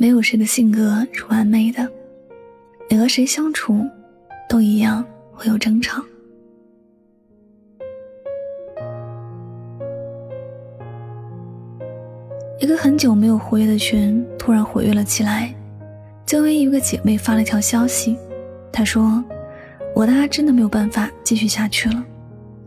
没有谁的性格是完美的，你和谁相处都一样会有争吵。一个很久没有活跃的群突然活跃了起来，就为一个姐妹发了条消息，她说：“我大真的没有办法继续下去了，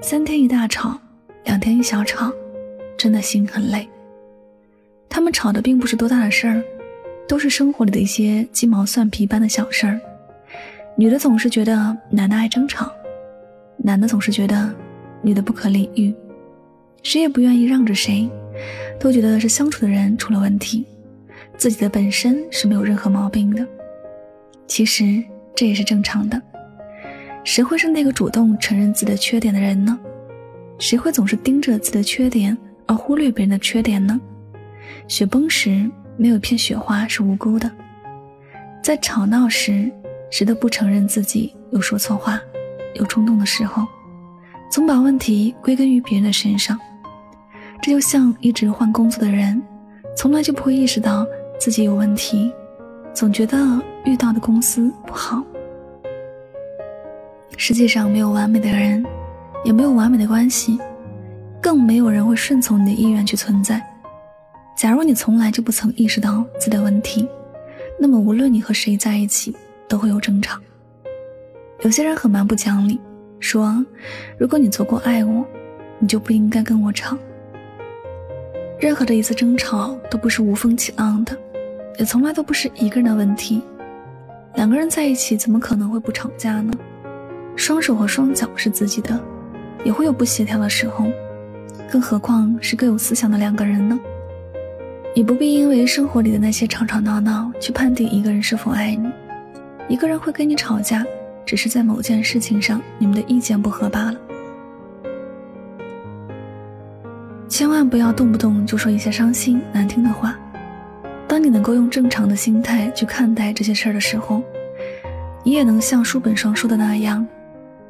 三天一大吵，两天一小吵，真的心很累。”他们吵的并不是多大的事儿，都是生活里的一些鸡毛蒜皮般的小事儿。女的总是觉得男的爱争吵，男的总是觉得女的不可理喻，谁也不愿意让着谁。都觉得是相处的人出了问题，自己的本身是没有任何毛病的。其实这也是正常的。谁会是那个主动承认自己的缺点的人呢？谁会总是盯着自己的缺点而忽略别人的缺点呢？雪崩时，没有一片雪花是无辜的。在吵闹时，谁都不承认自己有说错话、有冲动的时候，总把问题归根于别人的身上。这就像一直换工作的人，从来就不会意识到自己有问题，总觉得遇到的公司不好。世界上没有完美的人，也没有完美的关系，更没有人会顺从你的意愿去存在。假如你从来就不曾意识到自己的问题，那么无论你和谁在一起，都会有争吵。有些人很蛮不讲理，说如果你足够爱我，你就不应该跟我吵。任何的一次争吵都不是无风起浪的，也从来都不是一个人的问题。两个人在一起怎么可能会不吵架呢？双手和双脚是自己的，也会有不协调的时候，更何况是各有思想的两个人呢？你不必因为生活里的那些吵吵闹闹去判定一个人是否爱你。一个人会跟你吵架，只是在某件事情上你们的意见不合罢了。千万不要动不动就说一些伤心难听的话。当你能够用正常的心态去看待这些事儿的时候，你也能像书本上说的那样，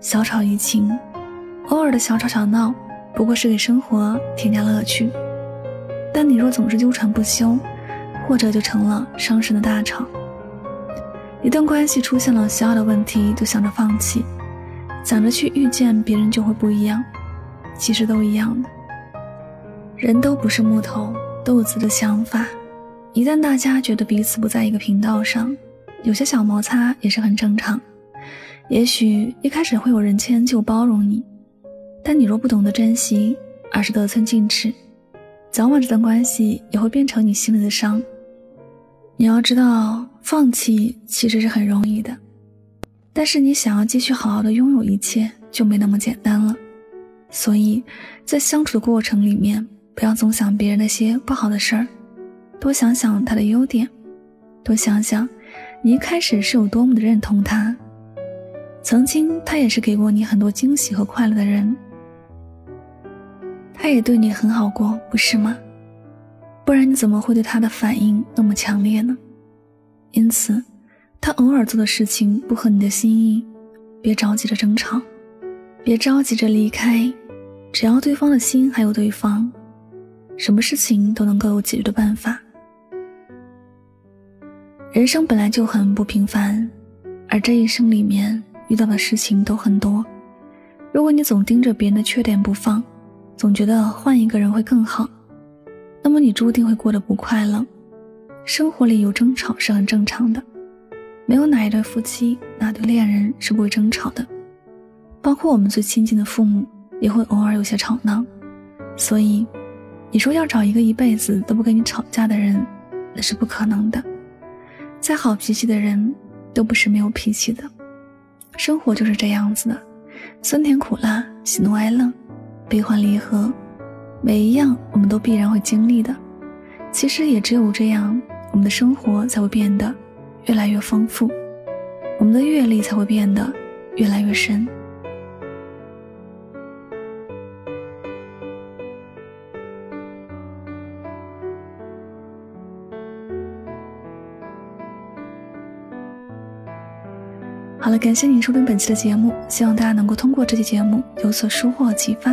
小吵怡情，偶尔的小吵小闹不过是给生活添加乐趣。但你若总是纠缠不休，或者就成了伤身的大吵。一段关系出现了小小的问题就想着放弃，想着去遇见别人就会不一样，其实都一样的。人都不是木头，都有自己的想法。一旦大家觉得彼此不在一个频道上，有些小摩擦也是很正常。也许一开始会有人迁就包容你，但你若不懂得珍惜，而是得寸进尺，早晚这段关系也会变成你心里的伤。你要知道，放弃其实是很容易的，但是你想要继续好好的拥有一切，就没那么简单了。所以在相处的过程里面。不要总想别人那些不好的事儿，多想想他的优点，多想想你一开始是有多么的认同他。曾经他也是给过你很多惊喜和快乐的人，他也对你很好过，不是吗？不然你怎么会对他的反应那么强烈呢？因此，他偶尔做的事情不合你的心意，别着急着争吵，别着急着离开，只要对方的心还有对方。什么事情都能够有解决的办法。人生本来就很不平凡，而这一生里面遇到的事情都很多。如果你总盯着别人的缺点不放，总觉得换一个人会更好，那么你注定会过得不快乐。生活里有争吵是很正常的，没有哪一对夫妻、哪对恋人是不会争吵的，包括我们最亲近的父母也会偶尔有些吵闹，所以。你说要找一个一辈子都不跟你吵架的人，那是不可能的。再好脾气的人，都不是没有脾气的。生活就是这样子的，酸甜苦辣、喜怒哀乐、悲欢离合，每一样我们都必然会经历的。其实也只有这样，我们的生活才会变得越来越丰富，我们的阅历才会变得越来越深。好了，感谢您收听本期的节目，希望大家能够通过这期节目有所收获启发。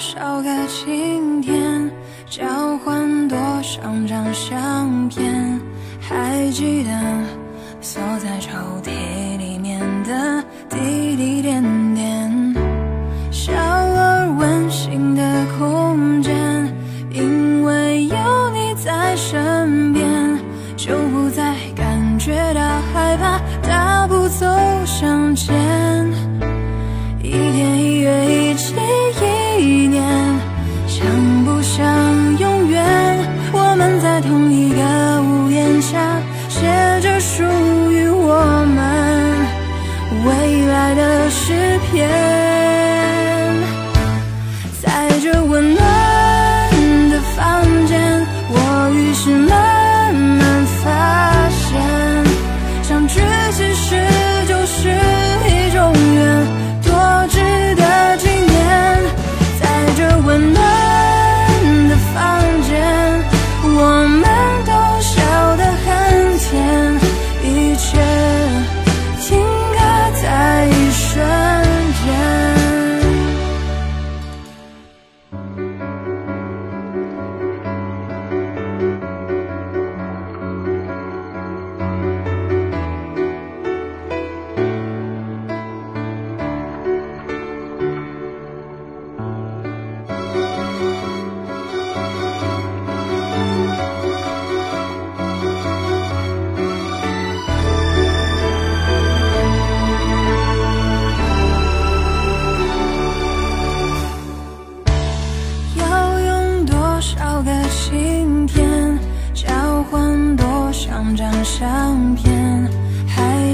多少个晴天，交换多少张相片，还记得锁在抽屉里面的滴滴点点，小而温馨的空间，因为有你在身边。属于我们未来的诗篇。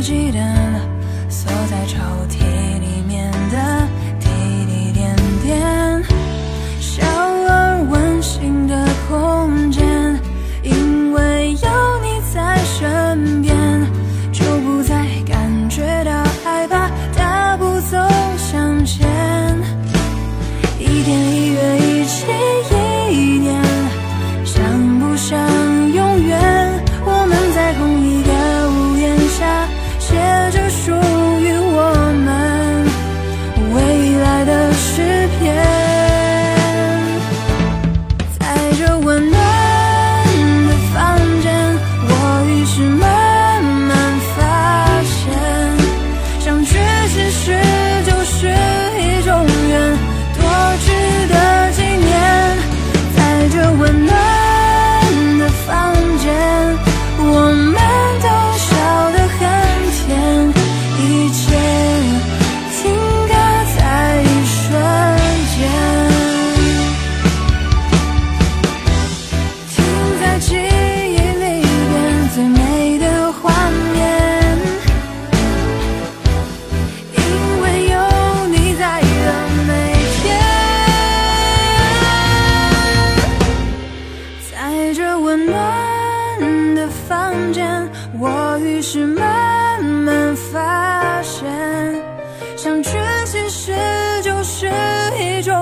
记得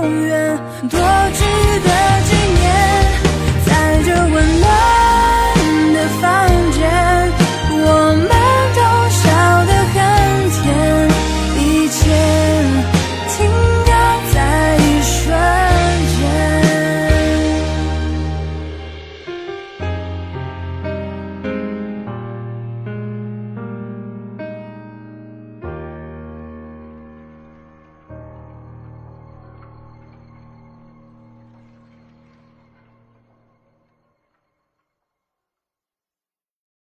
永远多值得